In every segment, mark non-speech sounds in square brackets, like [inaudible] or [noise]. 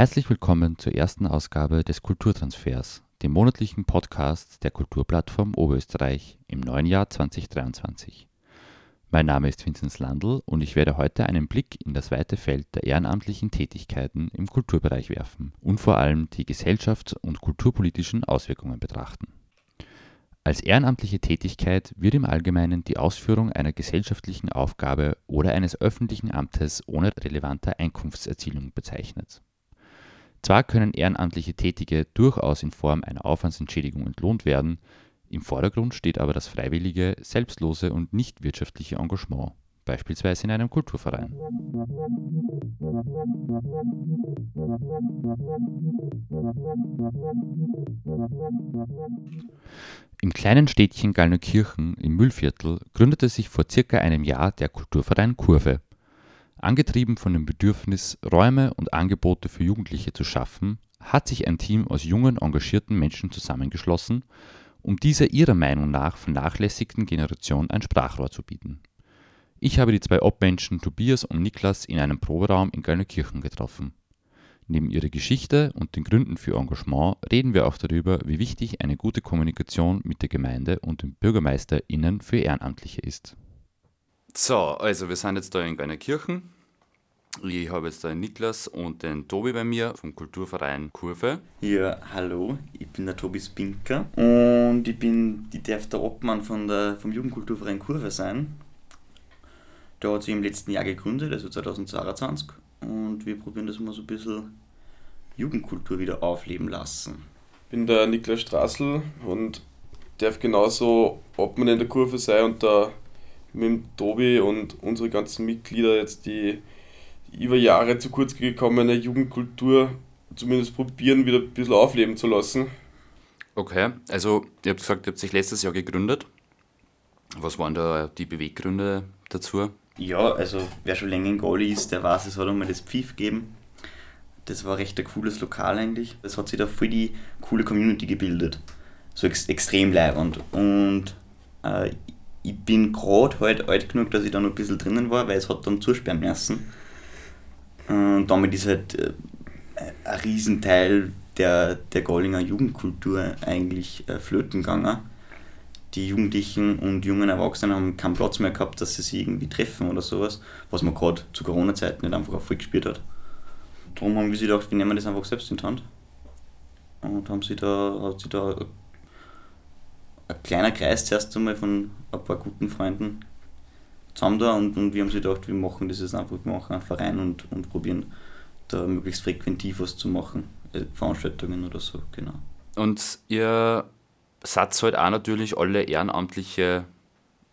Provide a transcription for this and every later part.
Herzlich willkommen zur ersten Ausgabe des Kulturtransfers, dem monatlichen Podcast der Kulturplattform Oberösterreich im neuen Jahr 2023. Mein Name ist Vinzenz Landl und ich werde heute einen Blick in das weite Feld der ehrenamtlichen Tätigkeiten im Kulturbereich werfen und vor allem die gesellschafts- und kulturpolitischen Auswirkungen betrachten. Als ehrenamtliche Tätigkeit wird im Allgemeinen die Ausführung einer gesellschaftlichen Aufgabe oder eines öffentlichen Amtes ohne relevante Einkunftserzielung bezeichnet. Zwar können ehrenamtliche Tätige durchaus in Form einer Aufwandsentschädigung entlohnt werden, im Vordergrund steht aber das freiwillige, selbstlose und nicht wirtschaftliche Engagement, beispielsweise in einem Kulturverein. Im kleinen Städtchen Gallneukirchen im Müllviertel gründete sich vor circa einem Jahr der Kulturverein Kurve. Angetrieben von dem Bedürfnis, Räume und Angebote für Jugendliche zu schaffen, hat sich ein Team aus jungen, engagierten Menschen zusammengeschlossen, um dieser ihrer Meinung nach vernachlässigten Generation ein Sprachrohr zu bieten. Ich habe die zwei Obmenschen Tobias und Niklas in einem Proberaum in Gallneukirchen getroffen. Neben ihrer Geschichte und den Gründen für Engagement reden wir auch darüber, wie wichtig eine gute Kommunikation mit der Gemeinde und den BürgermeisterInnen für Ehrenamtliche ist. So, also wir sind jetzt da in Gallneukirchen. Ich habe jetzt den Niklas und den Tobi bei mir vom Kulturverein Kurve. Ja, hallo, ich bin der Tobi Spinker und ich bin, ich darf der Obmann von der, vom Jugendkulturverein Kurve sein. Der hat sich im letzten Jahr gegründet, also 2022 und wir probieren das mal so ein bisschen Jugendkultur wieder aufleben lassen. Ich bin der Niklas Straßl und darf genauso Obmann in der Kurve sein und da mit dem Tobi und unsere ganzen Mitglieder jetzt die über Jahre zu kurz gekommene Jugendkultur zumindest probieren, wieder ein bisschen aufleben zu lassen. Okay, also ihr habt gesagt, ihr habt sich letztes Jahr gegründet. Was waren da die Beweggründe dazu? Ja, also wer schon länger in Goli ist, der weiß, es hat einmal das Pfiff gegeben. Das war recht ein cooles Lokal eigentlich. Es hat sich da voll die coole Community gebildet. So ex extrem leibend. Und äh, ich bin gerade halt alt genug, dass ich da noch ein bisschen drinnen war, weil es hat dann zusperren müssen. Und damit ist halt äh, ein Riesenteil der, der Gollinger Jugendkultur eigentlich äh, flöten gegangen. Die Jugendlichen und jungen Erwachsenen haben keinen Platz mehr gehabt, dass sie sich irgendwie treffen oder sowas, was man gerade zu Corona-Zeiten nicht einfach voll gespielt hat. Darum haben wir sich gedacht, wir nehmen das einfach selbst in die Hand. Und haben sie da, hat sich da ein kleiner Kreis zuerst einmal von ein paar guten Freunden zusammen da und, und wir haben sich gedacht, wir machen das jetzt einfach, wir machen einen Verein und, und probieren da möglichst frequentiv was zu machen, äh, Veranstaltungen oder so, genau. Und ihr seid halt auch natürlich alle ehrenamtliche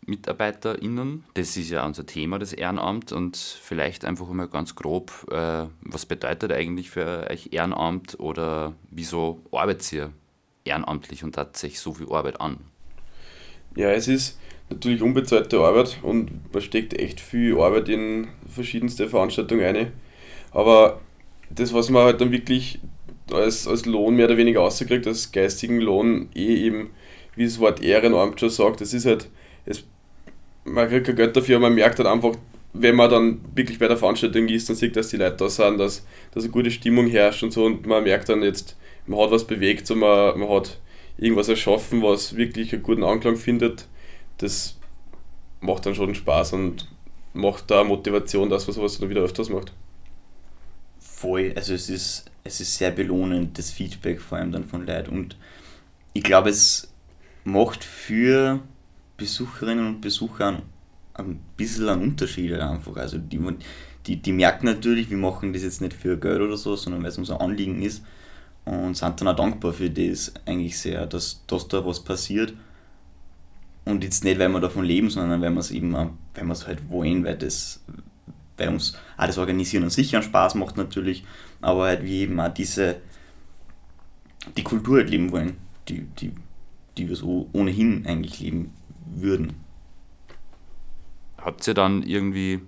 MitarbeiterInnen. Das ist ja unser Thema, das Ehrenamt. Und vielleicht einfach mal ganz grob, äh, was bedeutet eigentlich für euch Ehrenamt oder wieso arbeitet ihr ehrenamtlich und hat sich so viel Arbeit an? Ja, es ist natürlich unbezahlte Arbeit und man steckt echt viel Arbeit in verschiedenste Veranstaltungen ein. Aber das, was man halt dann wirklich als, als Lohn mehr oder weniger rauskriegt, als geistigen Lohn, eh eben, wie das Wort Ehrenamt schon sagt, das ist halt, es, man kriegt kein Geld dafür, man merkt halt einfach, wenn man dann wirklich bei der Veranstaltung ist, dann sieht, dass die Leute da sind, dass, dass eine gute Stimmung herrscht und so und man merkt dann jetzt, man hat was bewegt, so man, man hat irgendwas erschaffen, was wirklich einen guten Anklang findet, das macht dann schon Spaß und macht da Motivation, dass man sowas dann wieder öfters macht. Voll, also es ist, es ist sehr belohnend, das Feedback vor allem dann von Leuten und ich glaube, es macht für Besucherinnen und Besucher ein bisschen einen Unterschied einfach. Also die, die, die merken natürlich, wir machen das jetzt nicht für Geld oder so, sondern weil es uns ein Anliegen ist und sind dann auch dankbar für das eigentlich sehr, dass, dass da was passiert. Und jetzt nicht, weil wir davon leben, sondern weil wir es eben, weil wir es halt wollen, weil das, bei uns auch das Organisieren und Sichern Spaß macht natürlich, aber halt wie eben auch diese, die Kultur halt leben wollen, die, die, die wir so ohnehin eigentlich leben würden. Habt ihr dann irgendwie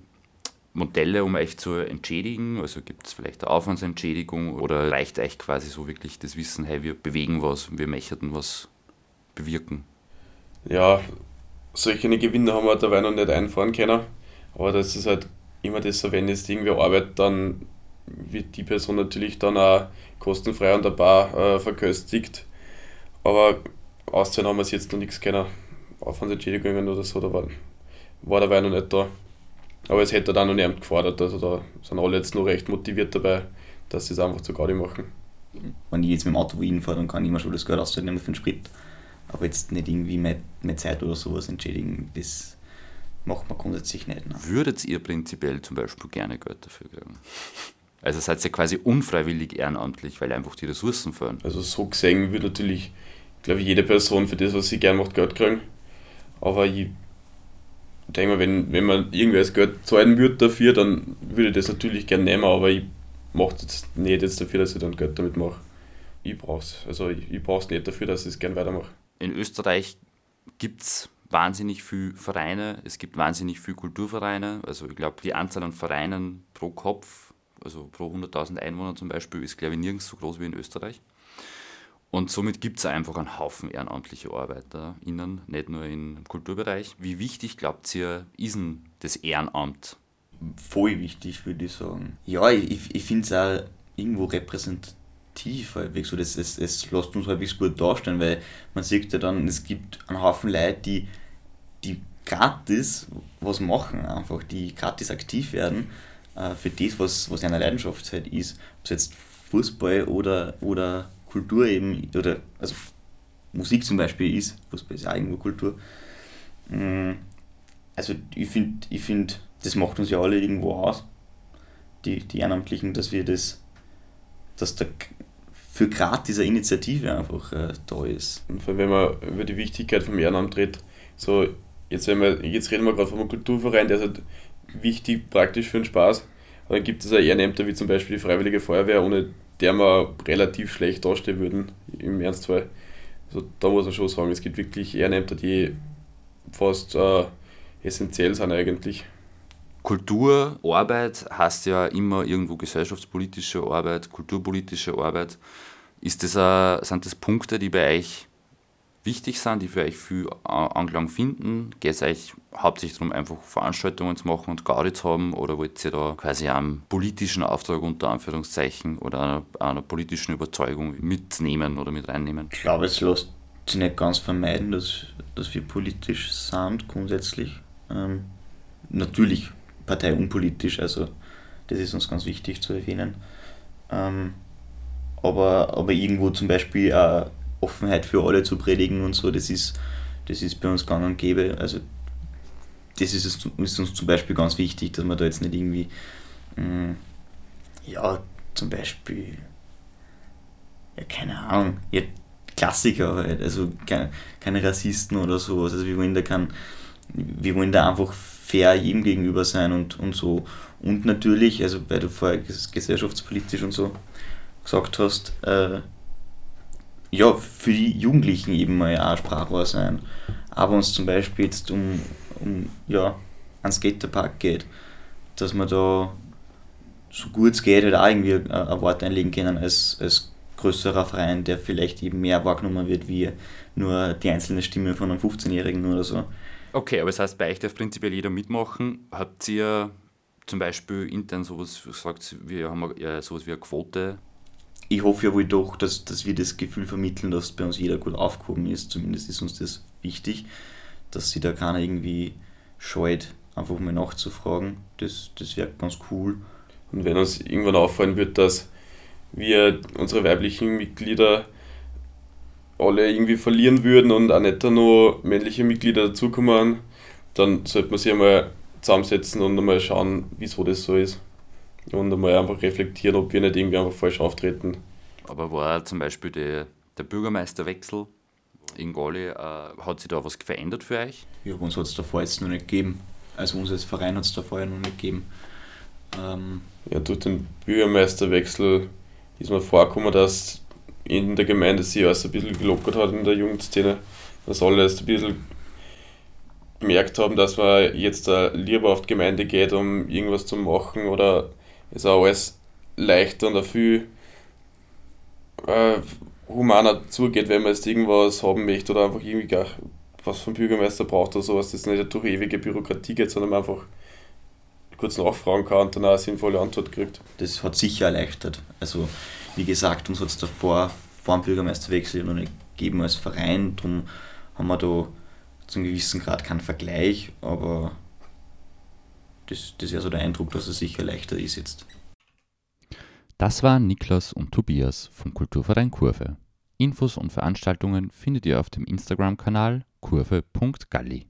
Modelle, um euch zu entschädigen? Also gibt es vielleicht eine Aufwandsentschädigung oder reicht euch quasi so wirklich das Wissen, hey, wir bewegen was, wir möchten was bewirken? Ja, solche Gewinne haben wir dabei noch nicht einfahren können, aber das ist halt immer das wenn jetzt irgendwie arbeitet, dann wird die Person natürlich dann auch kostenfrei an der Bar äh, verköstigt. Aber auszahlen haben wir es jetzt noch nichts können. Aufwandsentschädigungen oder so, da war, war dabei noch nicht da. Aber es hätte dann noch niemand gefordert. Also da sind alle jetzt noch recht motiviert dabei, dass sie es einfach zu Gaudi machen. Wenn ich jetzt mit dem Auto wohin fahre, dann kann ich immer schon das Geld auszahlen für den Sprit. Aber jetzt nicht irgendwie mehr, mehr Zeit oder sowas entschädigen, das macht man grundsätzlich nicht. Ne? Würdet ihr prinzipiell zum Beispiel gerne Geld dafür kriegen? Also seid ihr quasi unfreiwillig ehrenamtlich, weil einfach die Ressourcen fehlen? Also so gesehen würde natürlich, glaube ich, jede Person für das, was sie gerne macht, Geld kriegen. Aber ich denke mal, wenn, wenn man irgendwer das Geld zahlen würde dafür, dann würde ich das natürlich gerne nehmen, aber ich mache das nicht jetzt dafür, dass ich dann Geld damit mache. Ich brauche es. Also ich, ich brauche es nicht dafür, dass ich es gerne weitermache. In Österreich gibt es wahnsinnig viele Vereine, es gibt wahnsinnig viele Kulturvereine. Also ich glaube, die Anzahl an Vereinen pro Kopf, also pro 100.000 Einwohner zum Beispiel, ist glaube ich nirgends so groß wie in Österreich. Und somit gibt es einfach einen Haufen ehrenamtliche ArbeiterInnen, nicht nur im Kulturbereich. Wie wichtig glaubt ihr, ist denn das Ehrenamt? Voll wichtig, würde ich sagen. Ja, ich, ich finde es auch irgendwo repräsentativ halbwegs. So, das, es, es lässt uns halbwegs gut darstellen, weil man sieht ja dann, es gibt einen Haufen Leute, die, die gratis was machen, einfach, die gratis aktiv werden äh, für das, was, was eine Leidenschaft halt ist. Ob es jetzt Fußball oder, oder Kultur eben, oder also Musik zum Beispiel ist, Fußball ist ja irgendwo Kultur. Mm, also ich finde, ich find, das macht uns ja alle irgendwo aus, die, die Ehrenamtlichen, dass wir das, dass da für gerade diese Initiative einfach äh, da ist. Und wenn man über die Wichtigkeit vom Ehrenamt redet, so jetzt, wenn wir, jetzt reden wir gerade einem Kulturverein, der ist halt wichtig praktisch für den Spaß. Aber dann gibt es auch Ehrenämter wie zum Beispiel die Freiwillige Feuerwehr, ohne der wir relativ schlecht dastehen würden im Ernstfall. Also da muss man schon sagen, es gibt wirklich Ehrenämter, die fast äh, essentiell sind eigentlich. Kultur, Arbeit heißt ja immer irgendwo gesellschaftspolitische Arbeit, kulturpolitische Arbeit. Ist das, a, sind das Punkte, die bei euch wichtig sind, die für euch viel Anklang finden? Geht es euch hauptsächlich darum, einfach Veranstaltungen zu machen und Gaudi zu haben? Oder wollt ihr da quasi einen politischen Auftrag unter Anführungszeichen oder einer, einer politischen Überzeugung mitnehmen oder mit reinnehmen? Ich glaube, es lässt sich nicht ganz vermeiden, dass, dass wir politisch sind, grundsätzlich. Ähm, natürlich parteiunpolitisch, also das ist uns ganz wichtig zu erwähnen. Ähm, aber, aber irgendwo zum Beispiel auch Offenheit für alle zu predigen und so, das ist, das ist bei uns gang und gäbe. Also das ist, es, ist uns zum Beispiel ganz wichtig, dass man da jetzt nicht irgendwie, mh, mm, ja, zum Beispiel, ja, keine Ahnung, ja, Klassiker halt, also keine, keine Rassisten oder sowas. Also wir wollen da kein, wir wollen da einfach fair jedem gegenüber sein und, und so. Und natürlich, also weil du vorher gesellschaftspolitisch und so gesagt hast, äh, ja, für die Jugendlichen eben mal auch Sprachrohr sein. Aber es zum Beispiel jetzt um, um ja, einen Skaterpark geht, dass man da so gut es geht halt auch irgendwie ein, ein Wort einlegen können als, als größerer Verein, der vielleicht eben mehr wahrgenommen wird wie nur die einzelne Stimme von einem 15-Jährigen oder so. Okay, aber das heißt, bei euch darf prinzipiell jeder mitmachen. Habt ihr zum Beispiel intern sowas gesagt, wir haben ja sowas wie eine Quote ich hoffe ja wohl doch, dass, dass wir das Gefühl vermitteln, dass bei uns jeder gut aufgehoben ist. Zumindest ist uns das wichtig, dass sich da keiner irgendwie scheut, einfach mal nachzufragen. Das, das wäre ganz cool. Und wenn uns irgendwann auffallen wird, dass wir unsere weiblichen Mitglieder alle irgendwie verlieren würden und auch nicht nur männliche Mitglieder dazukommen, dann sollte man sich einmal zusammensetzen und einmal schauen, wieso das so ist und einmal einfach reflektieren, ob wir nicht irgendwie einfach falsch auftreten. Aber war zum Beispiel die, der Bürgermeisterwechsel in Gali, äh, hat sich da was verändert für euch? Ja, uns hat es davor jetzt noch nicht gegeben. Also uns als Verein hat es davor ja noch nicht gegeben. Ähm, Ja, durch den Bürgermeisterwechsel ist mir vorgekommen, dass in der Gemeinde sich alles ein bisschen gelockert hat in der Jugendszene. Dass alle erst ein bisschen gemerkt haben, dass man jetzt lieber auf die Gemeinde geht, um irgendwas zu machen oder es auch alles leichter und viel äh, humaner zugeht, wenn man jetzt irgendwas haben möchte oder einfach irgendwie gar was vom Bürgermeister braucht oder sowas, das nicht durch ewige Bürokratie geht, sondern man einfach kurz nachfragen kann und dann eine sinnvolle Antwort kriegt. das hat sicher erleichtert. Also, wie gesagt, uns hat es davor, vor dem Bürgermeisterwechsel, noch nicht gegeben als Verein. Darum haben wir da zu einem gewissen Grad keinen Vergleich, aber das, das wäre so der Eindruck, dass es sicher leichter ist jetzt. Das waren Niklas und Tobias vom Kulturverein Kurve. Infos und Veranstaltungen findet ihr auf dem Instagram-Kanal kurve.galli.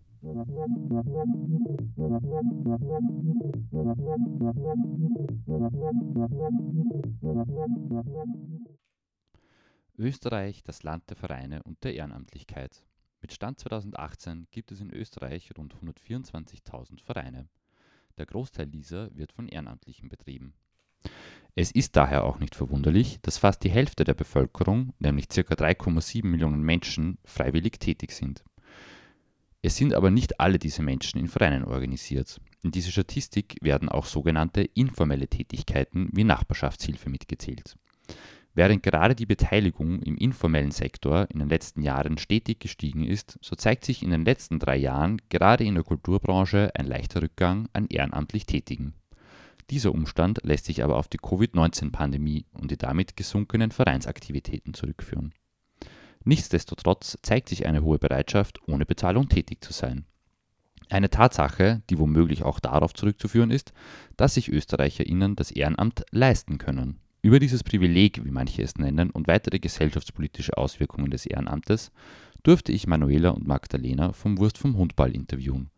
Österreich, das Land der Vereine und der Ehrenamtlichkeit. Mit Stand 2018 gibt es in Österreich rund 124.000 Vereine. Der Großteil dieser wird von Ehrenamtlichen betrieben. Es ist daher auch nicht verwunderlich, dass fast die Hälfte der Bevölkerung, nämlich ca. 3,7 Millionen Menschen, freiwillig tätig sind. Es sind aber nicht alle diese Menschen in Vereinen organisiert. In diese Statistik werden auch sogenannte informelle Tätigkeiten wie Nachbarschaftshilfe mitgezählt. Während gerade die Beteiligung im informellen Sektor in den letzten Jahren stetig gestiegen ist, so zeigt sich in den letzten drei Jahren gerade in der Kulturbranche ein leichter Rückgang an ehrenamtlich Tätigen. Dieser Umstand lässt sich aber auf die Covid-19-Pandemie und die damit gesunkenen Vereinsaktivitäten zurückführen. Nichtsdestotrotz zeigt sich eine hohe Bereitschaft, ohne Bezahlung tätig zu sein. Eine Tatsache, die womöglich auch darauf zurückzuführen ist, dass sich ÖsterreicherInnen das Ehrenamt leisten können. Über dieses Privileg, wie manche es nennen, und weitere gesellschaftspolitische Auswirkungen des Ehrenamtes durfte ich Manuela und Magdalena vom Wurst vom Hundball interviewen.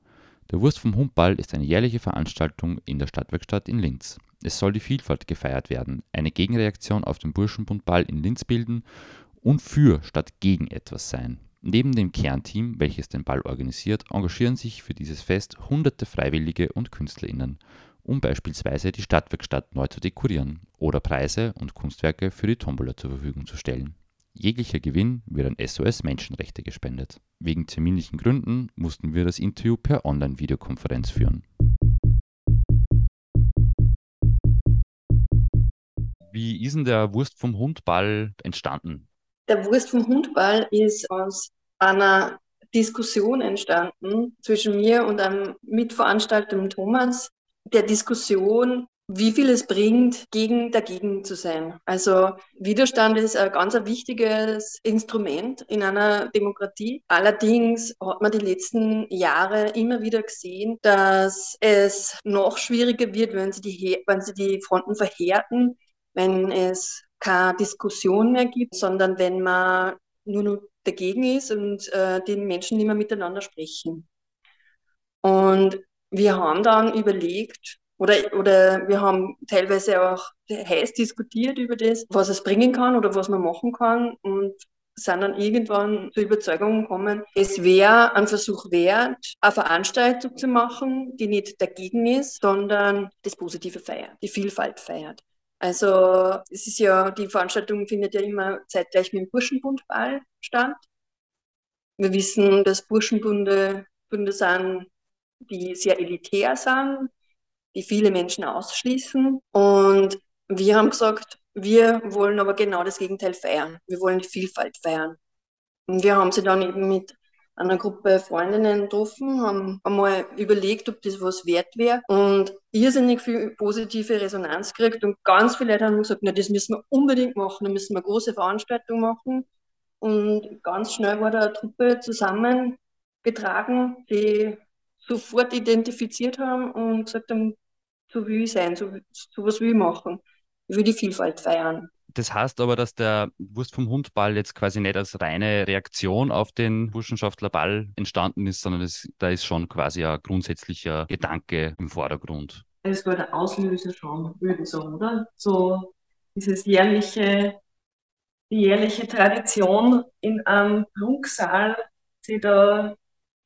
Der Wurst vom Hundball ist eine jährliche Veranstaltung in der Stadtwerkstatt in Linz. Es soll die Vielfalt gefeiert werden, eine Gegenreaktion auf den Burschenbundball in Linz bilden und für statt gegen etwas sein. Neben dem Kernteam, welches den Ball organisiert, engagieren sich für dieses Fest hunderte Freiwillige und KünstlerInnen, um beispielsweise die Stadtwerkstatt neu zu dekorieren oder Preise und Kunstwerke für die Tombola zur Verfügung zu stellen. Jeglicher Gewinn wird an SOS Menschenrechte gespendet. Wegen terminlichen Gründen mussten wir das Interview per Online-Videokonferenz führen. Wie ist denn der Wurst vom Hundball entstanden? Der Wurst vom Hundball ist aus einer Diskussion entstanden zwischen mir und einem Mitveranstalter, Thomas, der Diskussion, wie viel es bringt, gegen dagegen zu sein. Also Widerstand ist ein ganz wichtiges Instrument in einer Demokratie. Allerdings hat man die letzten Jahre immer wieder gesehen, dass es noch schwieriger wird, wenn sie die, wenn sie die Fronten verhärten, wenn es keine Diskussion mehr gibt, sondern wenn man nur noch dagegen ist und äh, die Menschen nicht mehr miteinander sprechen. Und wir haben dann überlegt, oder, oder wir haben teilweise auch heiß diskutiert über das, was es bringen kann oder was man machen kann und sind dann irgendwann zur Überzeugung gekommen, es wäre ein Versuch wert, eine Veranstaltung zu machen, die nicht dagegen ist, sondern das Positive feiert, die Vielfalt feiert. Also es ist ja, die Veranstaltung findet ja immer zeitgleich mit dem Burschenbundball statt. Wir wissen, dass Burschenbunde Bunde sind, die sehr elitär sind, die viele Menschen ausschließen. Und wir haben gesagt, wir wollen aber genau das Gegenteil feiern. Wir wollen die Vielfalt feiern. Und wir haben sie dann eben mit einer Gruppe Freundinnen getroffen, haben einmal überlegt, ob das was wert wäre und irrsinnig viel positive Resonanz gekriegt und ganz viele Leute haben gesagt, na, das müssen wir unbedingt machen, da müssen wir eine große Veranstaltung machen und ganz schnell war da eine Truppe zusammengetragen, die sofort identifiziert haben und gesagt haben, so will ich sein, so, so was will ich machen. Ich will die Vielfalt feiern. Das heißt aber, dass der Wurst vom Hundball jetzt quasi nicht als reine Reaktion auf den Burschenschaftlerball entstanden ist, sondern es, da ist schon quasi ein grundsätzlicher Gedanke im Vordergrund. Es war der Auslöser schon, würde ich sagen, oder? So dieses jährliche, die jährliche Tradition in einem Prunksaal, sich da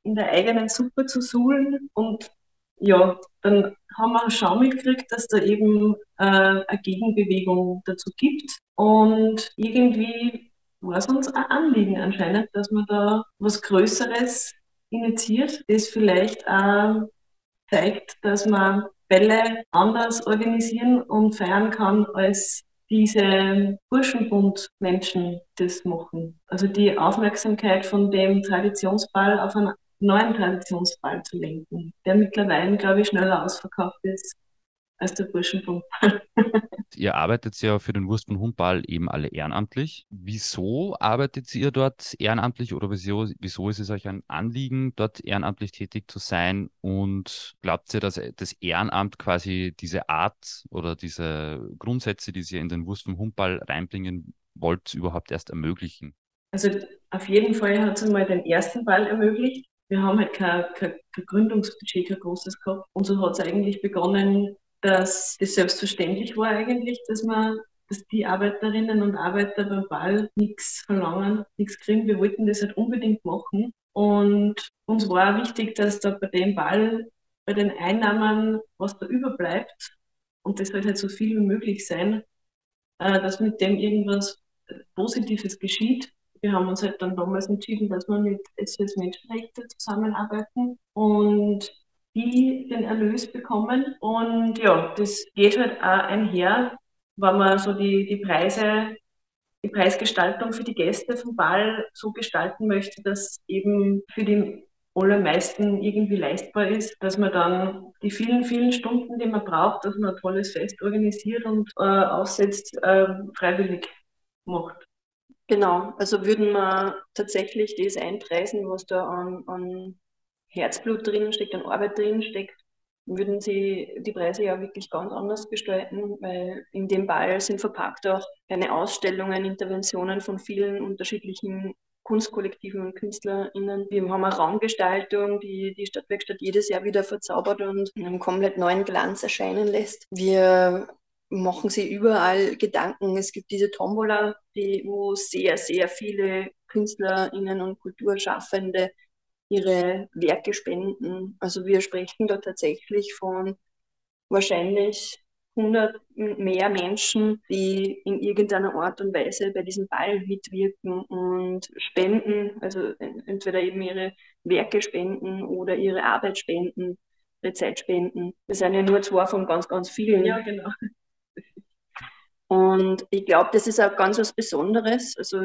in der eigenen Suppe zu suhlen und ja, dann haben wir schon mitgekriegt, dass da eben äh, eine Gegenbewegung dazu gibt. Und irgendwie war es uns ein Anliegen anscheinend, dass man da was Größeres initiiert, das vielleicht auch zeigt, dass man Bälle anders organisieren und feiern kann, als diese Burschenbund-Menschen das machen. Also die Aufmerksamkeit von dem Traditionsball auf einen neuen Traditionsball zu lenken, der mittlerweile, glaube ich, schneller ausverkauft ist als der Burschenbundball. [laughs] ihr arbeitet ja für den Wurst- und Hundball eben alle ehrenamtlich. Wieso arbeitet ihr dort ehrenamtlich oder wieso, wieso ist es euch ein Anliegen, dort ehrenamtlich tätig zu sein? Und glaubt ihr, dass das Ehrenamt quasi diese Art oder diese Grundsätze, die ihr in den Wurst- und Hundball reinbringen wollt, überhaupt erst ermöglichen? Also auf jeden Fall hat es einmal den ersten Ball ermöglicht. Wir haben halt kein, kein, kein Gründungsbudget, kein großes gehabt. Und so hat es eigentlich begonnen, dass es selbstverständlich war eigentlich, dass man dass die Arbeiterinnen und Arbeiter beim Ball nichts verlangen, nichts kriegen. Wir wollten das halt unbedingt machen. Und uns war wichtig, dass da bei dem Ball, bei den Einnahmen, was da überbleibt, und das sollte halt so viel wie möglich sein, äh, dass mit dem irgendwas Positives geschieht. Wir haben uns halt dann damals entschieden, dass wir mit SOS Menschenrechte zusammenarbeiten und die den Erlös bekommen. Und ja, das geht halt auch einher, wenn man so die, die Preise, die Preisgestaltung für die Gäste vom Ball so gestalten möchte, dass eben für die allermeisten irgendwie leistbar ist, dass man dann die vielen, vielen Stunden, die man braucht, dass man ein tolles Fest organisiert und äh, aufsetzt, äh, freiwillig macht. Genau, also würden wir tatsächlich das einpreisen, was da an, an Herzblut drin steckt, an Arbeit drin steckt, würden sie die Preise ja wirklich ganz anders gestalten, weil in dem Ball sind verpackt auch kleine Ausstellungen, Interventionen von vielen unterschiedlichen Kunstkollektiven und KünstlerInnen. Wir haben eine Raumgestaltung, die die Stadtwerkstatt jedes Jahr wieder verzaubert und einen komplett neuen Glanz erscheinen lässt. Wir machen sie überall Gedanken. Es gibt diese Tombola, die, wo sehr, sehr viele KünstlerInnen und Kulturschaffende ihre Werke spenden. Also wir sprechen da tatsächlich von wahrscheinlich 100 mehr Menschen, die in irgendeiner Art und Weise bei diesem Ball mitwirken und spenden, also entweder eben ihre Werke spenden oder ihre Arbeit spenden, ihre Zeit spenden. Das sind ja nur zwei von ganz, ganz vielen. Ja, genau. Und ich glaube, das ist auch ganz was Besonderes. Also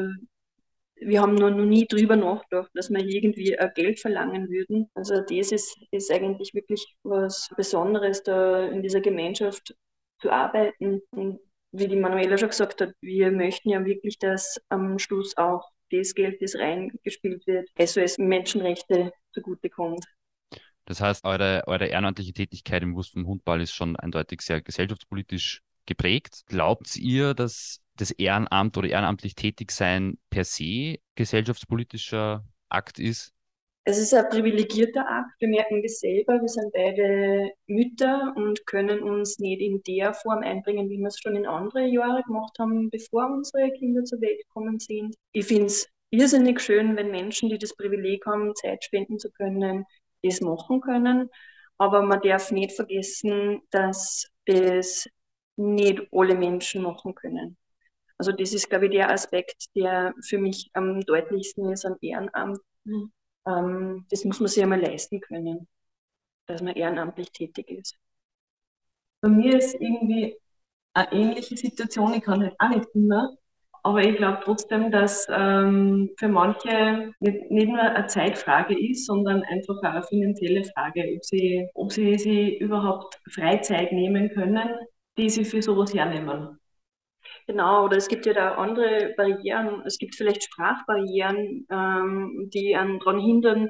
wir haben noch, noch nie drüber nachgedacht, dass wir irgendwie Geld verlangen würden. Also das ist, ist eigentlich wirklich was Besonderes, da in dieser Gemeinschaft zu arbeiten. Und wie die Manuela schon gesagt hat, wir möchten ja wirklich, dass am Schluss auch das Geld, das reingespielt wird, SOS Menschenrechte zugutekommt. Das heißt, eure, eure ehrenamtliche Tätigkeit im Wurst vom Hundball ist schon eindeutig sehr gesellschaftspolitisch geprägt. Glaubt ihr, dass das Ehrenamt oder ehrenamtlich tätig sein per se gesellschaftspolitischer Akt ist? Es ist ein privilegierter Akt. Wir merken das selber. Wir sind beide Mütter und können uns nicht in der Form einbringen, wie wir es schon in andere Jahre gemacht haben, bevor unsere Kinder zur Welt gekommen sind. Ich finde es irrsinnig schön, wenn Menschen, die das Privileg haben, Zeit spenden zu können, das machen können. Aber man darf nicht vergessen, dass das nicht alle Menschen machen können. Also das ist, glaube ich, der Aspekt, der für mich am deutlichsten ist am Ehrenamt. Mhm. Ähm, das muss man sich einmal leisten können, dass man ehrenamtlich tätig ist. Bei mir ist irgendwie eine ähnliche Situation. Ich kann halt auch nicht immer, aber ich glaube trotzdem, dass ähm, für manche nicht, nicht, nur eine Zeitfrage ist, sondern einfach auch eine finanzielle Frage, ob sie, ob sie sich überhaupt Freizeit nehmen können, die sie für sowas hernehmen. Genau, oder es gibt ja da andere Barrieren. Es gibt vielleicht Sprachbarrieren, ähm, die einen daran hindern,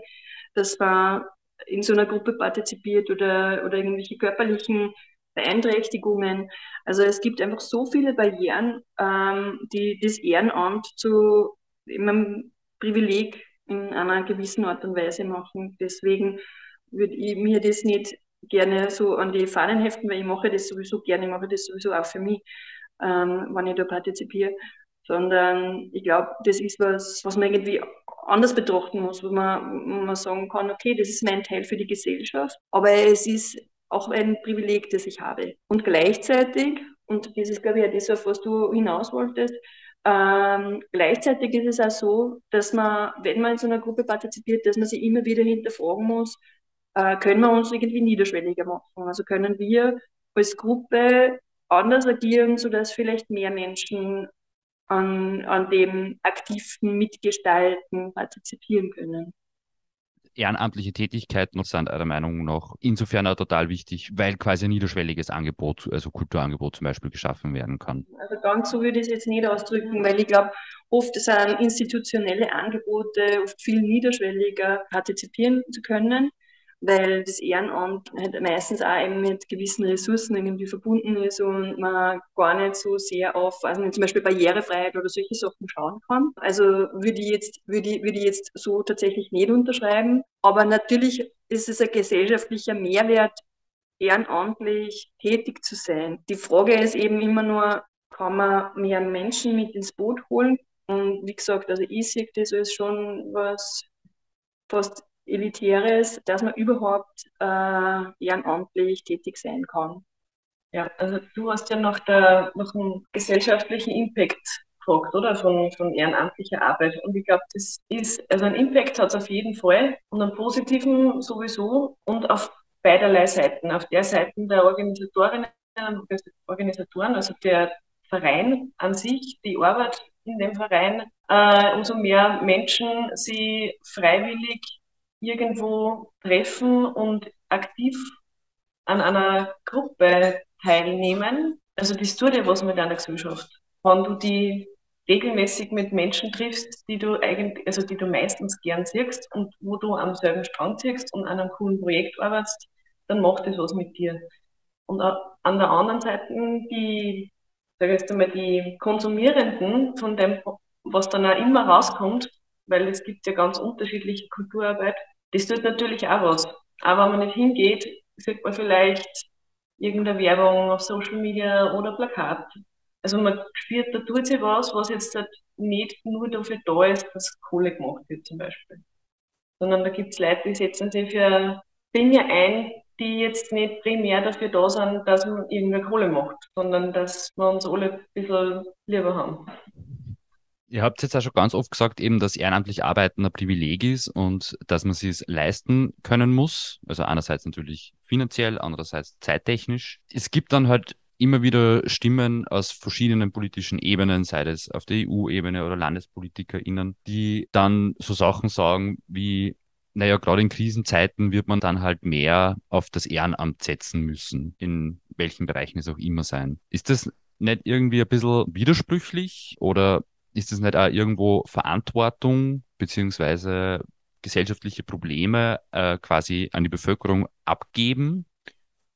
dass man in so einer Gruppe partizipiert oder, oder irgendwelche körperlichen Beeinträchtigungen. Also es gibt einfach so viele Barrieren, ähm, die das Ehrenamt zu einem Privileg in einer gewissen Art und Weise machen. Deswegen würde ich mir das nicht gerne so an die Fahnen heften, weil ich mache das sowieso gerne, ich mache das sowieso auch für mich ähm, wenn ich da partizipiere, sondern ich glaube, das ist was, was man irgendwie anders betrachten muss, wo man, wo man sagen kann, okay, das ist mein Teil für die Gesellschaft, aber es ist auch ein Privileg, das ich habe. Und gleichzeitig, und das ist, glaube ich, auch das, auf was du hinaus wolltest, ähm, gleichzeitig ist es auch so, dass man, wenn man in so einer Gruppe partizipiert, dass man sich immer wieder hinterfragen muss, äh, können wir uns irgendwie niederschwelliger machen? Also können wir als Gruppe anders agieren, sodass vielleicht mehr Menschen an, an dem aktiven Mitgestalten partizipieren können. Ehrenamtliche Tätigkeiten sind eurer Meinung nach insofern auch total wichtig, weil quasi ein niederschwelliges Angebot, also Kulturangebot zum Beispiel, geschaffen werden kann. Also ganz so würde ich es jetzt nicht ausdrücken, weil ich glaube, oft sind institutionelle Angebote oft viel niederschwelliger partizipieren zu können weil das Ehrenamt halt meistens auch eben mit gewissen Ressourcen irgendwie verbunden ist und man gar nicht so sehr auf, also zum Beispiel Barrierefreiheit oder solche Sachen schauen kann. Also würde ich jetzt, würde ich, würde ich jetzt so tatsächlich nicht unterschreiben. Aber natürlich ist es ein gesellschaftlicher Mehrwert, ehrenamtlich tätig zu sein. Die Frage ist eben immer nur, kann man mehr Menschen mit ins Boot holen? Und wie gesagt, also ich sehe das als schon was fast Elitäres, dass man überhaupt äh, ehrenamtlich tätig sein kann. Ja, also du hast ja nach, der, nach dem gesellschaftlichen Impact gefragt, oder? Von, von ehrenamtlicher Arbeit. Und ich glaube, das ist, also ein Impact hat es auf jeden Fall und einen positiven sowieso und auf beiderlei Seiten. Auf der Seite der Organisatorinnen und Organisatoren, also der Verein an sich, die Arbeit in dem Verein, äh, umso mehr Menschen sie freiwillig irgendwo treffen und aktiv an einer Gruppe teilnehmen. Also das tut ja was mit einer Gesellschaft. Wenn du die regelmäßig mit Menschen triffst, die du eigentlich, also die du meistens gern siehst und wo du am selben Strang ziehst und an einem coolen Projekt arbeitest, dann macht das was mit dir. Und an der anderen Seite die, sag ich jetzt die Konsumierenden von dem, was dann auch immer rauskommt, weil es gibt ja ganz unterschiedliche Kulturarbeit, das tut natürlich auch was. Aber wenn man nicht hingeht, sieht man vielleicht irgendeine Werbung auf Social Media oder Plakat. Also man spürt, da tut sich was, was jetzt halt nicht nur dafür da ist, dass Kohle gemacht wird zum Beispiel. Sondern da gibt es Leute, die setzen sich für Dinge ein, die jetzt nicht primär dafür da sind, dass man irgendeine Kohle macht, sondern dass wir uns alle ein bisschen lieber haben. Ihr habt jetzt ja schon ganz oft gesagt, eben, dass ehrenamtlich Arbeiten ein Privileg ist und dass man es leisten können muss. Also einerseits natürlich finanziell, andererseits zeittechnisch. Es gibt dann halt immer wieder Stimmen aus verschiedenen politischen Ebenen, sei es auf der EU-Ebene oder LandespolitikerInnen, die dann so Sachen sagen wie, naja, gerade in Krisenzeiten wird man dann halt mehr auf das Ehrenamt setzen müssen, in welchen Bereichen es auch immer sein. Ist das nicht irgendwie ein bisschen widersprüchlich oder ist es nicht auch irgendwo Verantwortung beziehungsweise gesellschaftliche Probleme äh, quasi an die Bevölkerung abgeben?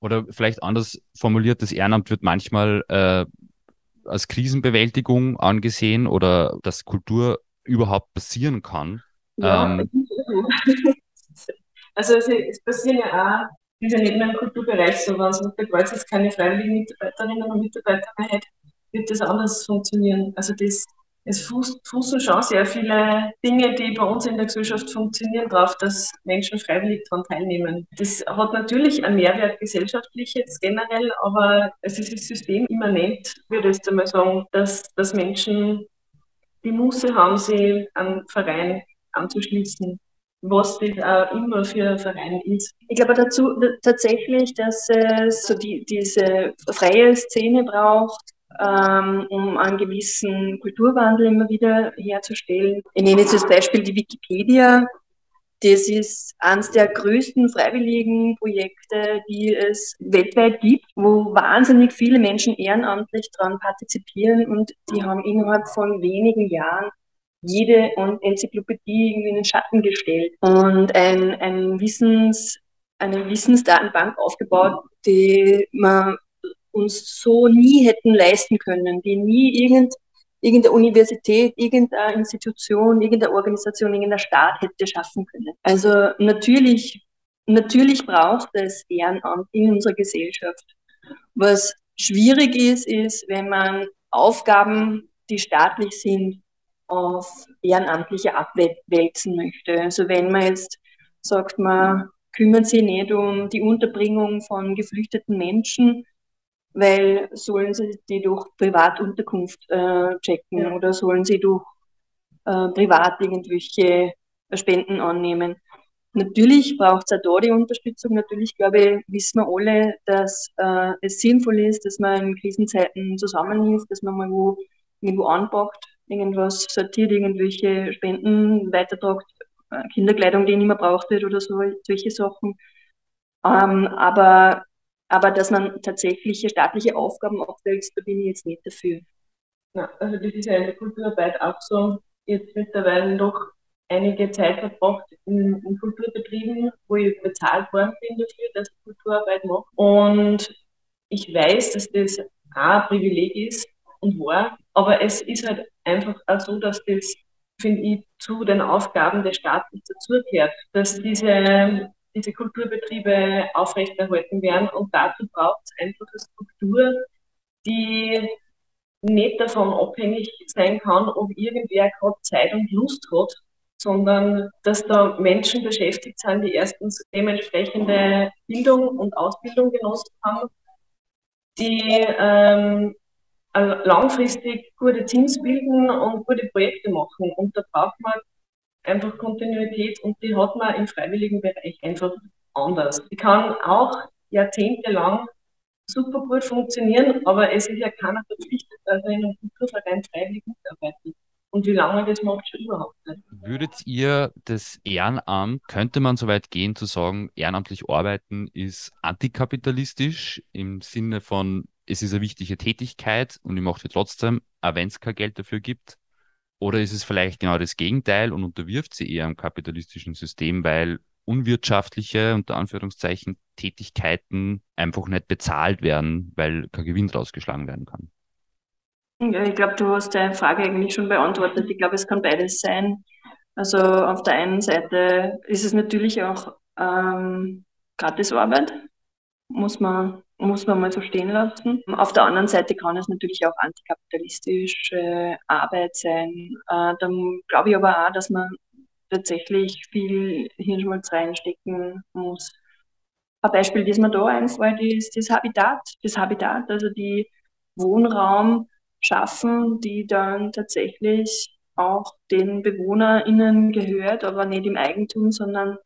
Oder vielleicht anders formuliert, das Ehrenamt wird manchmal äh, als Krisenbewältigung angesehen oder dass Kultur überhaupt passieren kann. Ja, ähm, [laughs] also es, es passieren ja auch, ist ja nicht nur im Kulturbereich so, wenn es mit der Kreuz jetzt keine freiwilligen Mitarbeiterinnen und Mitarbeiter mehr hat, wird das anders funktionieren. Also das es fußen schon sehr viele Dinge, die bei uns in der Gesellschaft funktionieren, darauf, dass Menschen freiwillig daran teilnehmen. Das hat natürlich einen Mehrwert gesellschaftlich jetzt generell, aber es ist das System immanent, würde ich einmal sagen, dass, dass Menschen die Muße haben, sich an Verein anzuschließen was das auch immer für ein Verein ist. Ich glaube dazu tatsächlich, dass es so die, diese freie Szene braucht, ähm, um einen gewissen Kulturwandel immer wieder herzustellen. Ich nehme jetzt als Beispiel die Wikipedia. Das ist eines der größten freiwilligen Projekte, die es weltweit gibt, wo wahnsinnig viele Menschen ehrenamtlich daran partizipieren und die haben innerhalb von wenigen Jahren jede Enzyklopädie irgendwie in den Schatten gestellt und ein, ein Wissens, eine Wissensdatenbank aufgebaut, die man uns so nie hätten leisten können, die nie irgend, irgendeine Universität, irgendeine Institution, irgendeine Organisation, irgendein Staat hätte schaffen können. Also natürlich, natürlich braucht es Ehrenamt in unserer Gesellschaft. Was schwierig ist, ist, wenn man Aufgaben, die staatlich sind, auf Ehrenamtliche abwälzen möchte. Also wenn man jetzt sagt, man kümmert sich nicht um die Unterbringung von geflüchteten Menschen, weil sollen sie die durch Privatunterkunft äh, checken ja. oder sollen sie durch äh, privat irgendwelche Spenden annehmen. Natürlich braucht es auch da die Unterstützung. Natürlich, glaube ich, wissen wir alle, dass äh, es sinnvoll ist, dass man in Krisenzeiten zusammenhilft, dass man mal wo, irgendwo anpackt, irgendwas sortiert, irgendwelche Spenden weitertragt, äh, Kinderkleidung, die nicht mehr braucht wird oder so, solche Sachen. Ähm, aber, aber dass man tatsächlich staatliche Aufgaben abwälzt, da bin ich jetzt nicht dafür. Ja, also das ist ja in der Kulturarbeit auch so. Jetzt mittlerweile noch einige Zeit verbracht in, in, Kulturbetrieben, wo ich bezahlt worden bin dafür, dass ich Kulturarbeit mache. Und ich weiß, dass das auch ein Privileg ist und war, aber es ist halt einfach auch so, dass das, finde ich, zu den Aufgaben des Staates dazugehört, dass diese, diese Kulturbetriebe aufrechterhalten werden und dazu braucht es einfach eine Struktur, die nicht davon abhängig sein kann, ob irgendwer gerade Zeit und Lust hat, sondern dass da Menschen beschäftigt sind, die erstens dementsprechende Bildung und Ausbildung genossen haben, die ähm, langfristig gute Teams bilden und gute Projekte machen. Und da braucht man einfach Kontinuität und die hat man im freiwilligen Bereich einfach anders. Die kann auch jahrzehntelang super gut funktionieren, aber es ist ja keiner verpflichtet, dass er in einem Kulturverein freiwillig mitarbeitet. Und wie lange das macht, schon überhaupt nicht. Würdet ihr das Ehrenamt, könnte man so weit gehen zu sagen, ehrenamtlich arbeiten ist antikapitalistisch im Sinne von, es ist eine wichtige Tätigkeit und ich mache sie trotzdem, auch wenn es kein Geld dafür gibt? Oder ist es vielleicht genau das Gegenteil und unterwirft sie eher am kapitalistischen System, weil unwirtschaftliche, unter Anführungszeichen, Tätigkeiten einfach nicht bezahlt werden, weil kein Gewinn rausgeschlagen werden kann? Ja, ich glaube, du hast deine Frage eigentlich schon beantwortet. Ich glaube, es kann beides sein. Also auf der einen Seite ist es natürlich auch ähm, Gratisarbeit, muss man, muss man mal so stehen lassen. Auf der anderen Seite kann es natürlich auch antikapitalistische Arbeit sein. Äh, dann glaube ich aber auch, dass man tatsächlich viel Hirnschmalz reinstecken muss. Ein Beispiel, das mir da einfällt, ist das Habitat. Das Habitat, also die Wohnraum, schaffen, die dann tatsächlich auch den BewohnerInnen gehört, aber nicht im Eigentum, sondern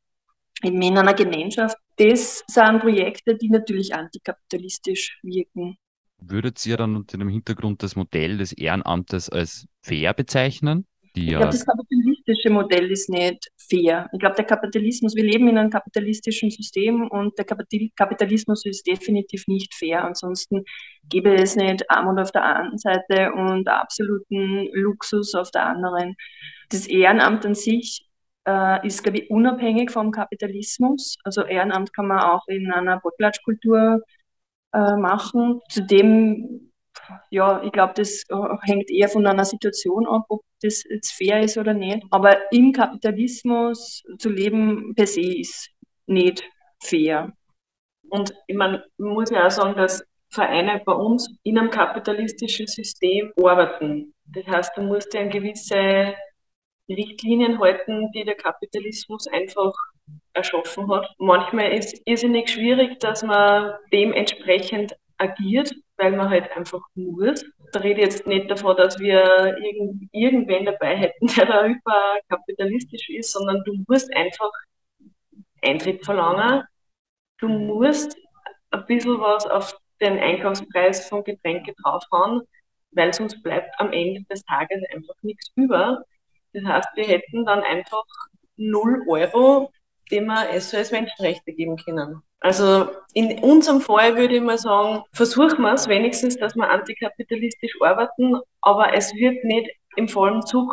eben in einer Gemeinschaft. Das sind Projekte, die natürlich antikapitalistisch wirken. Würdet ihr dann unter dem Hintergrund das Modell des Ehrenamtes als fair bezeichnen? Die, ich glaube, das kapitalistische Modell ist nicht fair. Ich glaube, der Kapitalismus, wir leben in einem kapitalistischen System und der Kapitalismus ist definitiv nicht fair. Ansonsten gäbe es nicht Armut auf der einen Seite und absoluten Luxus auf der anderen. Das Ehrenamt an sich äh, ist, glaube ich, unabhängig vom Kapitalismus. Also Ehrenamt kann man auch in einer Wortplatzkultur äh, machen. Zudem ja, ich glaube, das äh, hängt eher von einer Situation ab, ob das jetzt fair ist oder nicht. Aber im Kapitalismus zu leben per se ist nicht fair. Und ich meine, man muss ja auch sagen, dass Vereine bei uns in einem kapitalistischen System arbeiten. Das heißt, du musst dir an gewisse Richtlinien halten, die der Kapitalismus einfach erschaffen hat. Manchmal ist es irrsinnig schwierig, dass man dementsprechend agiert, weil man halt einfach muss. Da rede ich jetzt nicht davon, dass wir irgend, irgendwen dabei hätten, [laughs] der da überkapitalistisch ist, sondern du musst einfach Eintritt verlangen. Du musst ein bisschen was auf den Einkaufspreis von Getränke draufhauen, weil sonst bleibt am Ende des Tages einfach nichts über. Das heißt, wir hätten dann einfach 0 Euro, die wir SOS Menschenrechte geben können. Also in unserem Fall würde ich mal sagen, versuchen wir es wenigstens, dass wir antikapitalistisch arbeiten, aber es wird nicht im vollen Zug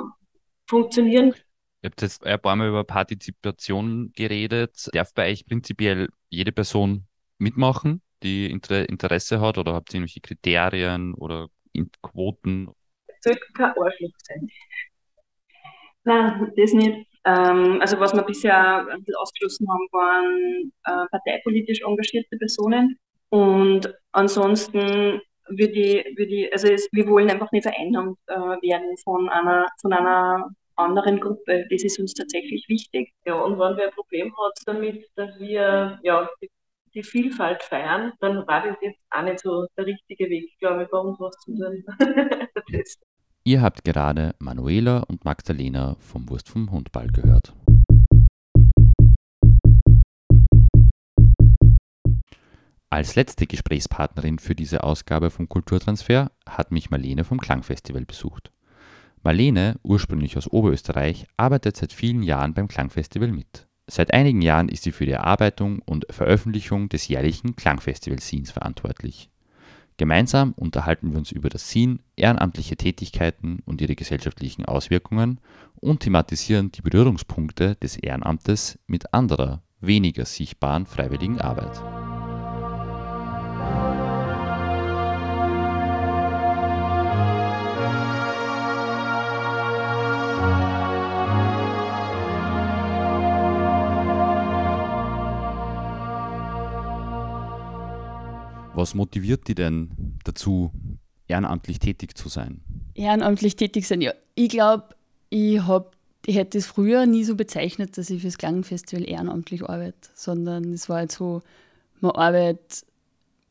funktionieren. Ihr habt jetzt ein paar Mal über Partizipation geredet. Darf bei euch prinzipiell jede Person mitmachen, die Interesse hat oder habt ihr irgendwelche Kriterien oder Quoten? Es sollte kein Arschloch sein. Nein, das nicht. Ähm, also was wir bisher ein bisschen ausgeschlossen haben, waren äh, parteipolitisch engagierte Personen. Und ansonsten würde ich, würde ich also es, wir wollen einfach nicht vereinnahmt äh, werden von einer, von einer anderen Gruppe. Das ist uns tatsächlich wichtig. Ja, und wenn wir ein Problem hat damit, dass wir ja, die, die Vielfalt feiern, dann war das jetzt auch nicht so der richtige Weg, glaube ich, bei uns was zu tun. [laughs] Ihr habt gerade Manuela und Magdalena vom Wurst vom Hundball gehört. Als letzte Gesprächspartnerin für diese Ausgabe vom Kulturtransfer hat mich Marlene vom Klangfestival besucht. Marlene, ursprünglich aus Oberösterreich, arbeitet seit vielen Jahren beim Klangfestival mit. Seit einigen Jahren ist sie für die Erarbeitung und Veröffentlichung des jährlichen Klangfestival-Scenes verantwortlich. Gemeinsam unterhalten wir uns über das Scene, ehrenamtliche Tätigkeiten und ihre gesellschaftlichen Auswirkungen und thematisieren die Berührungspunkte des Ehrenamtes mit anderer, weniger sichtbaren freiwilligen Arbeit. Was motiviert die denn dazu, ehrenamtlich tätig zu sein? Ehrenamtlich tätig sein, ja. Ich glaube, ich, ich hätte es früher nie so bezeichnet, dass ich fürs Klangfestival ehrenamtlich arbeite, sondern es war halt so, man arbeitet,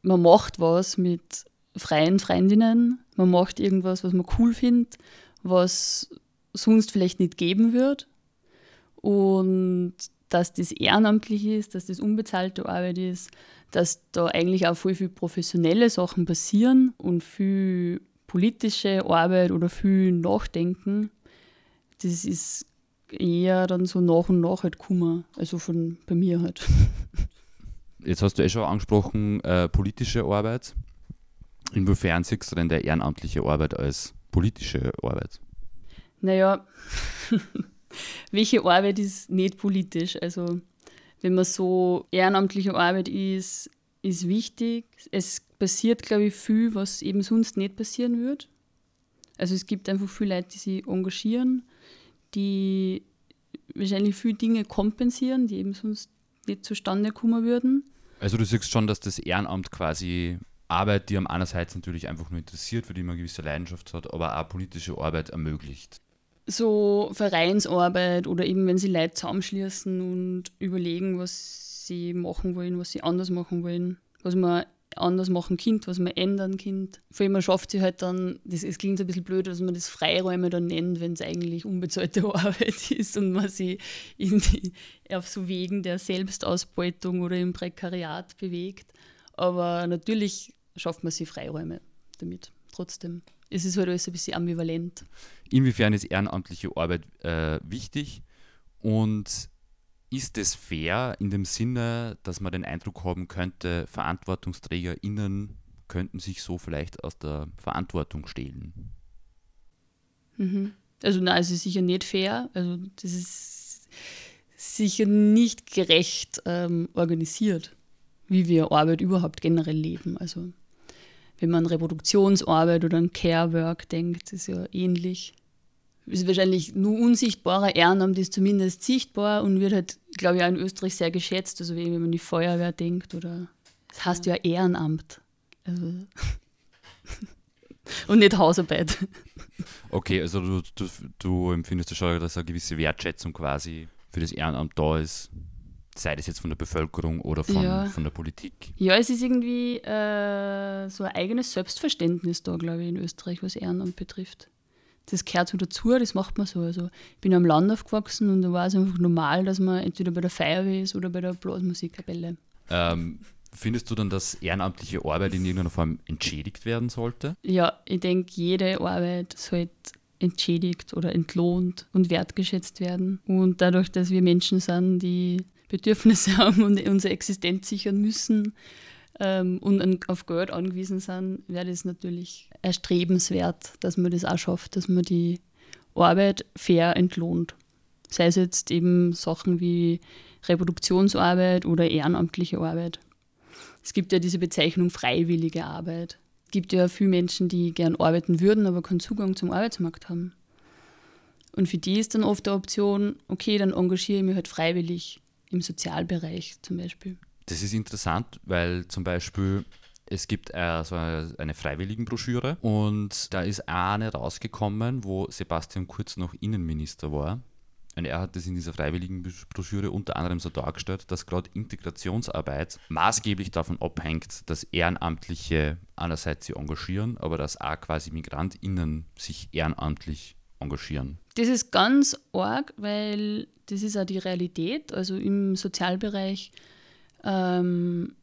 man macht was mit freien Freundinnen, man macht irgendwas, was man cool findet, was sonst vielleicht nicht geben wird. Und dass das ehrenamtlich ist, dass das unbezahlte Arbeit ist, dass da eigentlich auch voll viel professionelle Sachen passieren und viel politische Arbeit oder viel Nachdenken. Das ist eher dann so nach und nach halt gekommen, also von bei mir halt. [laughs] Jetzt hast du eh schon angesprochen, äh, politische Arbeit. Inwiefern siehst du denn der ehrenamtliche Arbeit als politische Arbeit? Naja, [laughs] welche Arbeit ist nicht politisch? Also wenn man so ehrenamtliche Arbeit ist, ist wichtig. Es passiert, glaube ich, viel, was eben sonst nicht passieren würde. Also es gibt einfach viele Leute, die sich engagieren, die wahrscheinlich viele Dinge kompensieren, die eben sonst nicht zustande kommen würden. Also du siehst schon, dass das Ehrenamt quasi Arbeit, die am einerseits natürlich einfach nur interessiert, für die man eine gewisse Leidenschaft hat, aber auch politische Arbeit ermöglicht so Vereinsarbeit oder eben wenn sie Leute zusammenschließen und überlegen, was sie machen wollen, was sie anders machen wollen, was man anders machen Kind, was man ändern Kind. Vor allem man schafft sie halt dann, das, es klingt ein bisschen blöd, dass man das Freiräume dann nennt, wenn es eigentlich unbezahlte [laughs] Arbeit ist und man sie die, auf so Wegen der Selbstausbeutung oder im Prekariat bewegt. Aber natürlich schafft man sie Freiräume damit, trotzdem es ist halt alles ein bisschen ambivalent. Inwiefern ist ehrenamtliche Arbeit äh, wichtig und ist es fair in dem Sinne, dass man den Eindruck haben könnte, VerantwortungsträgerInnen könnten sich so vielleicht aus der Verantwortung stehlen? Mhm. Also nein, es ist sicher nicht fair. Also das ist sicher nicht gerecht ähm, organisiert, wie wir Arbeit überhaupt generell leben. Also wenn man an Reproduktionsarbeit oder an Care-Work denkt, ist ja ähnlich. Ist wahrscheinlich nur unsichtbarer Ehrenamt ist zumindest sichtbar und wird halt, glaube ich, auch in Österreich sehr geschätzt. Also wenn man an die Feuerwehr denkt oder das heißt ja Ehrenamt. Also [laughs] und nicht Hausarbeit. Okay, also du, du, du empfindest schon, dass eine gewisse Wertschätzung quasi für das Ehrenamt da ist sei das jetzt von der Bevölkerung oder von, ja. von der Politik. Ja, es ist irgendwie äh, so ein eigenes Selbstverständnis da, glaube ich, in Österreich, was Ehrenamt betrifft. Das gehört so dazu, das macht man so. Also, ich bin am Land aufgewachsen und da war es einfach normal, dass man entweder bei der Feuerwehr ist oder bei der Blasmusikkapelle. Ähm, findest du dann, dass ehrenamtliche Arbeit in irgendeiner Form entschädigt werden sollte? Ja, ich denke, jede Arbeit sollte entschädigt oder entlohnt und wertgeschätzt werden. Und dadurch, dass wir Menschen sind, die Bedürfnisse [laughs] haben und unsere Existenz sichern müssen ähm, und auf Geld angewiesen sind, wäre das natürlich erstrebenswert, dass man das auch schafft, dass man die Arbeit fair entlohnt. Sei es jetzt eben Sachen wie Reproduktionsarbeit oder ehrenamtliche Arbeit. Es gibt ja diese Bezeichnung freiwillige Arbeit. Es gibt ja viele Menschen, die gern arbeiten würden, aber keinen Zugang zum Arbeitsmarkt haben. Und für die ist dann oft die Option, okay, dann engagiere ich mich halt freiwillig im Sozialbereich zum Beispiel. Das ist interessant, weil zum Beispiel Es gibt äh, so eine Freiwilligenbroschüre und da ist eine rausgekommen, wo Sebastian Kurz noch Innenminister war. Und er hat das in dieser Freiwilligenbroschüre unter anderem so dargestellt, dass gerade Integrationsarbeit maßgeblich davon abhängt, dass Ehrenamtliche einerseits sich engagieren, aber dass auch quasi MigrantInnen sich ehrenamtlich engagieren. Das ist ganz arg, weil das ist auch die Realität. Also im Sozialbereich, ähm,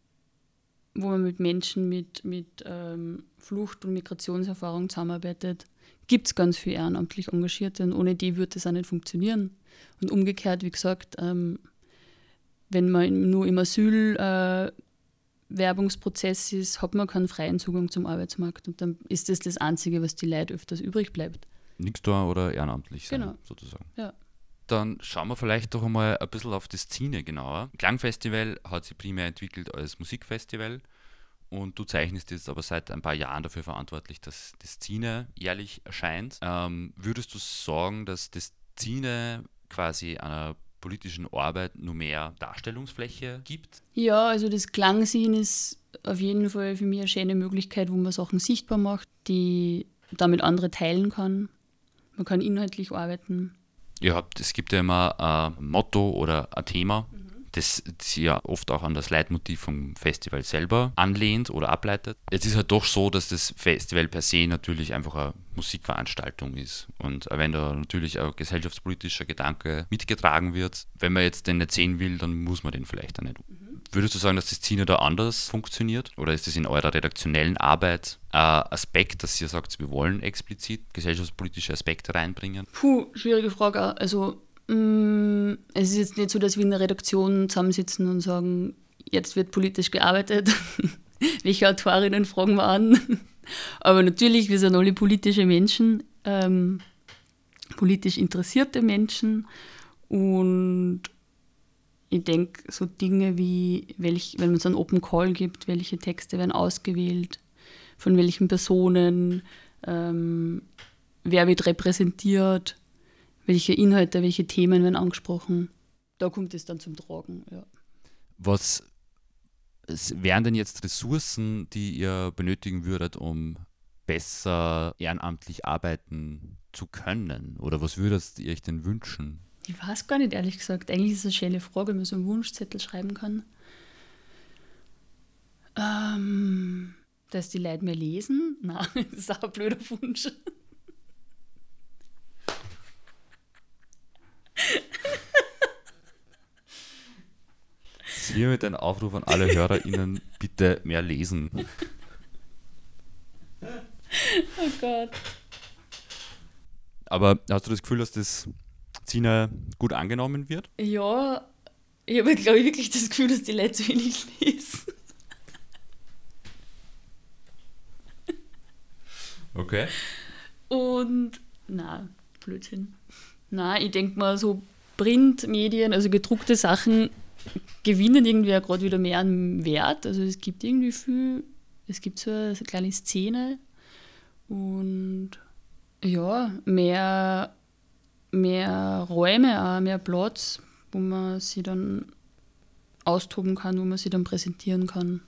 wo man mit Menschen mit, mit ähm, Flucht- und Migrationserfahrung zusammenarbeitet, gibt es ganz viel ehrenamtlich Engagierte und ohne die würde das auch nicht funktionieren. Und umgekehrt, wie gesagt, ähm, wenn man nur im Asylwerbungsprozess äh, ist, hat man keinen freien Zugang zum Arbeitsmarkt und dann ist das das Einzige, was die Leute öfters übrig bleibt. Nichts da oder ehrenamtlich sein, Genau. sozusagen. Ja. Dann schauen wir vielleicht doch einmal ein bisschen auf die Szene genauer. Klangfestival hat sich primär entwickelt als Musikfestival und du zeichnest jetzt aber seit ein paar Jahren dafür verantwortlich, dass das Szene jährlich erscheint. Ähm, würdest du sagen, dass das Szene quasi einer politischen Arbeit nur mehr Darstellungsfläche gibt? Ja, also das Klangsehen ist auf jeden Fall für mich eine schöne Möglichkeit, wo man Sachen sichtbar macht, die damit andere teilen kann. Man kann inhaltlich arbeiten. Ihr habt, es gibt ja immer ein Motto oder ein Thema, das sich ja oft auch an das Leitmotiv vom Festival selber anlehnt oder ableitet. Es ist halt doch so, dass das Festival per se natürlich einfach eine Musikveranstaltung ist. Und wenn da natürlich ein gesellschaftspolitischer Gedanke mitgetragen wird, wenn man jetzt den nicht sehen will, dann muss man den vielleicht auch nicht. Würdest du sagen, dass das Cine da anders funktioniert? Oder ist das in eurer redaktionellen Arbeit ein Aspekt, dass ihr sagt, wir wollen explizit gesellschaftspolitische Aspekte reinbringen? Puh, schwierige Frage. Also, mh, es ist jetzt nicht so, dass wir in der Redaktion zusammensitzen und sagen, jetzt wird politisch gearbeitet. [laughs] Welche Autorinnen fragen wir an? [laughs] Aber natürlich, wir sind alle politische Menschen, ähm, politisch interessierte Menschen und ich denke, so Dinge wie, welch, wenn es einen Open Call gibt, welche Texte werden ausgewählt, von welchen Personen, ähm, wer wird repräsentiert, welche Inhalte, welche Themen werden angesprochen. Da kommt es dann zum Tragen. Ja. Was wären denn jetzt Ressourcen, die ihr benötigen würdet, um besser ehrenamtlich arbeiten zu können? Oder was würdet ihr euch denn wünschen? Ich weiß gar nicht, ehrlich gesagt. Eigentlich ist es eine schöne Frage, wenn man so einen Wunschzettel schreiben kann. Ähm, dass die Leute mehr lesen? [laughs] Nein, das ist auch ein blöder Wunsch. Hiermit ein Aufruf an alle HörerInnen, bitte mehr lesen. Oh Gott. Aber hast du das Gefühl, dass das Cine gut angenommen wird? Ja, ich habe, glaube ich, wirklich das Gefühl, dass die Leute zu wenig lesen. Okay. Und, na, Blödsinn. Na, ich denke mal, so Printmedien, also gedruckte Sachen, gewinnen irgendwie auch gerade wieder mehr an Wert. Also es gibt irgendwie viel, es gibt so eine kleine Szene und ja, mehr, mehr Räume, auch mehr Platz, wo man sie dann austoben kann, wo man sie dann präsentieren kann.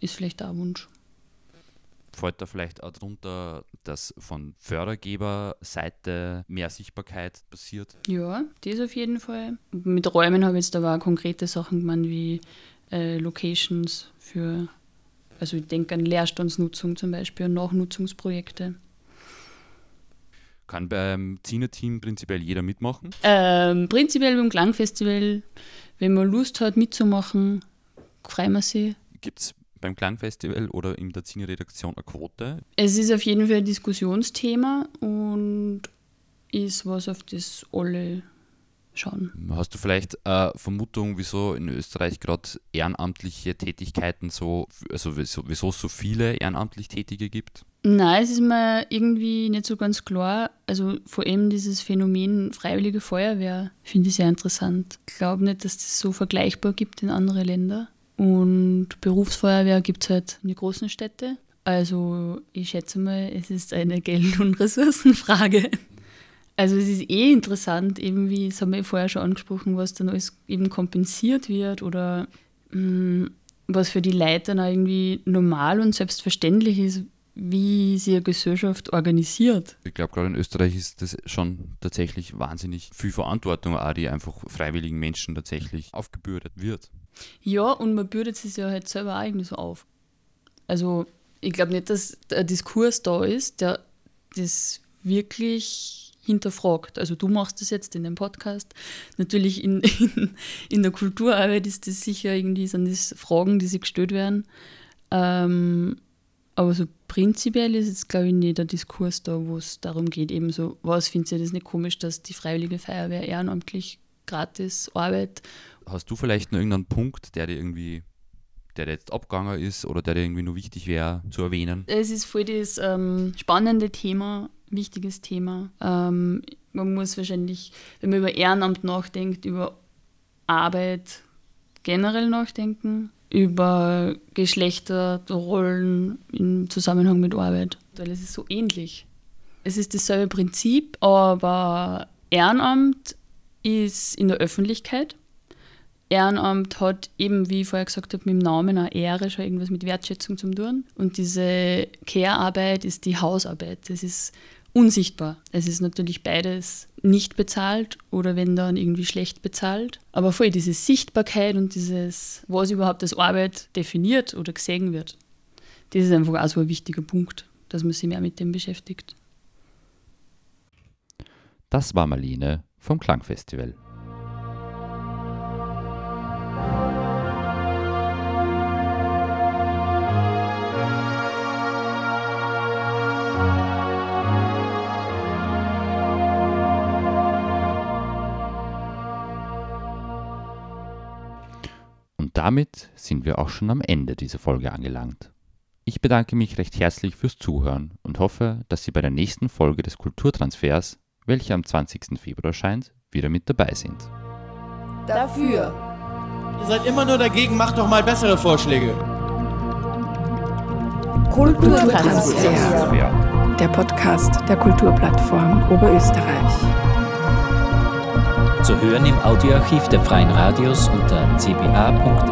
Ist vielleicht auch ein Wunsch. Fällt da vielleicht auch drunter, dass von Fördergeberseite mehr Sichtbarkeit passiert? Ja, das auf jeden Fall. Mit Räumen habe ich jetzt aber auch konkrete Sachen gemeint wie äh, Locations für, also ich denke an Leerstandsnutzung zum Beispiel und Nachnutzungsprojekte. Kann beim Cine-Team prinzipiell jeder mitmachen? Ähm, prinzipiell beim Klangfestival, wenn man Lust hat mitzumachen, freuen wir sich. Gibt es beim Klangfestival oder in der Cine-Redaktion eine Quote? Es ist auf jeden Fall ein Diskussionsthema und ist was, auf das alle schauen. Hast du vielleicht eine Vermutung, wieso in Österreich gerade ehrenamtliche Tätigkeiten so, also wieso, wieso es so viele ehrenamtlich Tätige gibt? Nein, es ist mir irgendwie nicht so ganz klar. Also vor allem dieses Phänomen Freiwillige Feuerwehr finde ich sehr interessant. Ich glaube nicht, dass das so vergleichbar gibt in anderen Ländern. Und Berufsfeuerwehr gibt es halt in den großen Städten. Also ich schätze mal, es ist eine Geld- und Ressourcenfrage. Also es ist eh interessant, eben wie, das haben wir vorher schon angesprochen, was dann alles eben kompensiert wird oder mh, was für die Leute dann auch irgendwie normal und selbstverständlich ist, wie sie eine Gesellschaft organisiert. Ich glaube, gerade in Österreich ist das schon tatsächlich wahnsinnig viel Verantwortung, auch die einfach freiwilligen Menschen tatsächlich aufgebürdet wird. Ja, und man bürdet sich ja halt selber auch irgendwie so auf. Also, ich glaube nicht, dass ein Diskurs da ist, der das wirklich hinterfragt. Also du machst das jetzt in dem Podcast. Natürlich in, [laughs] in, in der Kulturarbeit ist das sicher irgendwie, sind das Fragen, die sich gestellt werden. Ähm, aber so prinzipiell ist jetzt, glaube ich, nicht der Diskurs da, wo es darum geht, eben so, was findet ihr das nicht komisch, dass die Freiwillige Feuerwehr ehrenamtlich gratis arbeitet? Hast du vielleicht noch irgendeinen Punkt, der dir irgendwie, der jetzt abgegangen ist oder der irgendwie nur wichtig wäre zu erwähnen? Es ist voll das ähm, spannende Thema, wichtiges Thema. Ähm, man muss wahrscheinlich, wenn man über Ehrenamt nachdenkt, über Arbeit generell nachdenken über Geschlechterrollen im Zusammenhang mit Arbeit. Weil es ist so ähnlich. Es ist dasselbe Prinzip, aber Ehrenamt ist in der Öffentlichkeit. Ehrenamt hat eben, wie ich vorher gesagt habe, mit dem Namen eine Ehre, schon irgendwas mit Wertschätzung zu tun. Und diese Care-Arbeit ist die Hausarbeit. Das ist unsichtbar. Es ist natürlich beides nicht bezahlt oder wenn dann irgendwie schlecht bezahlt. Aber voll diese Sichtbarkeit und dieses, was überhaupt als Arbeit definiert oder gesehen wird, das ist einfach auch so ein wichtiger Punkt, dass man sich mehr mit dem beschäftigt. Das war Marlene vom Klangfestival. Damit sind wir auch schon am Ende dieser Folge angelangt. Ich bedanke mich recht herzlich fürs Zuhören und hoffe, dass Sie bei der nächsten Folge des Kulturtransfers, welche am 20. Februar erscheint, wieder mit dabei sind. Dafür. Ihr seid immer nur dagegen, macht doch mal bessere Vorschläge. Kulturtransfer. Der Podcast der Kulturplattform Oberösterreich. Zu hören im Audioarchiv der Freien Radios unter cba.fro.at,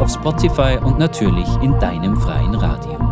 auf Spotify und natürlich in deinem freien Radio.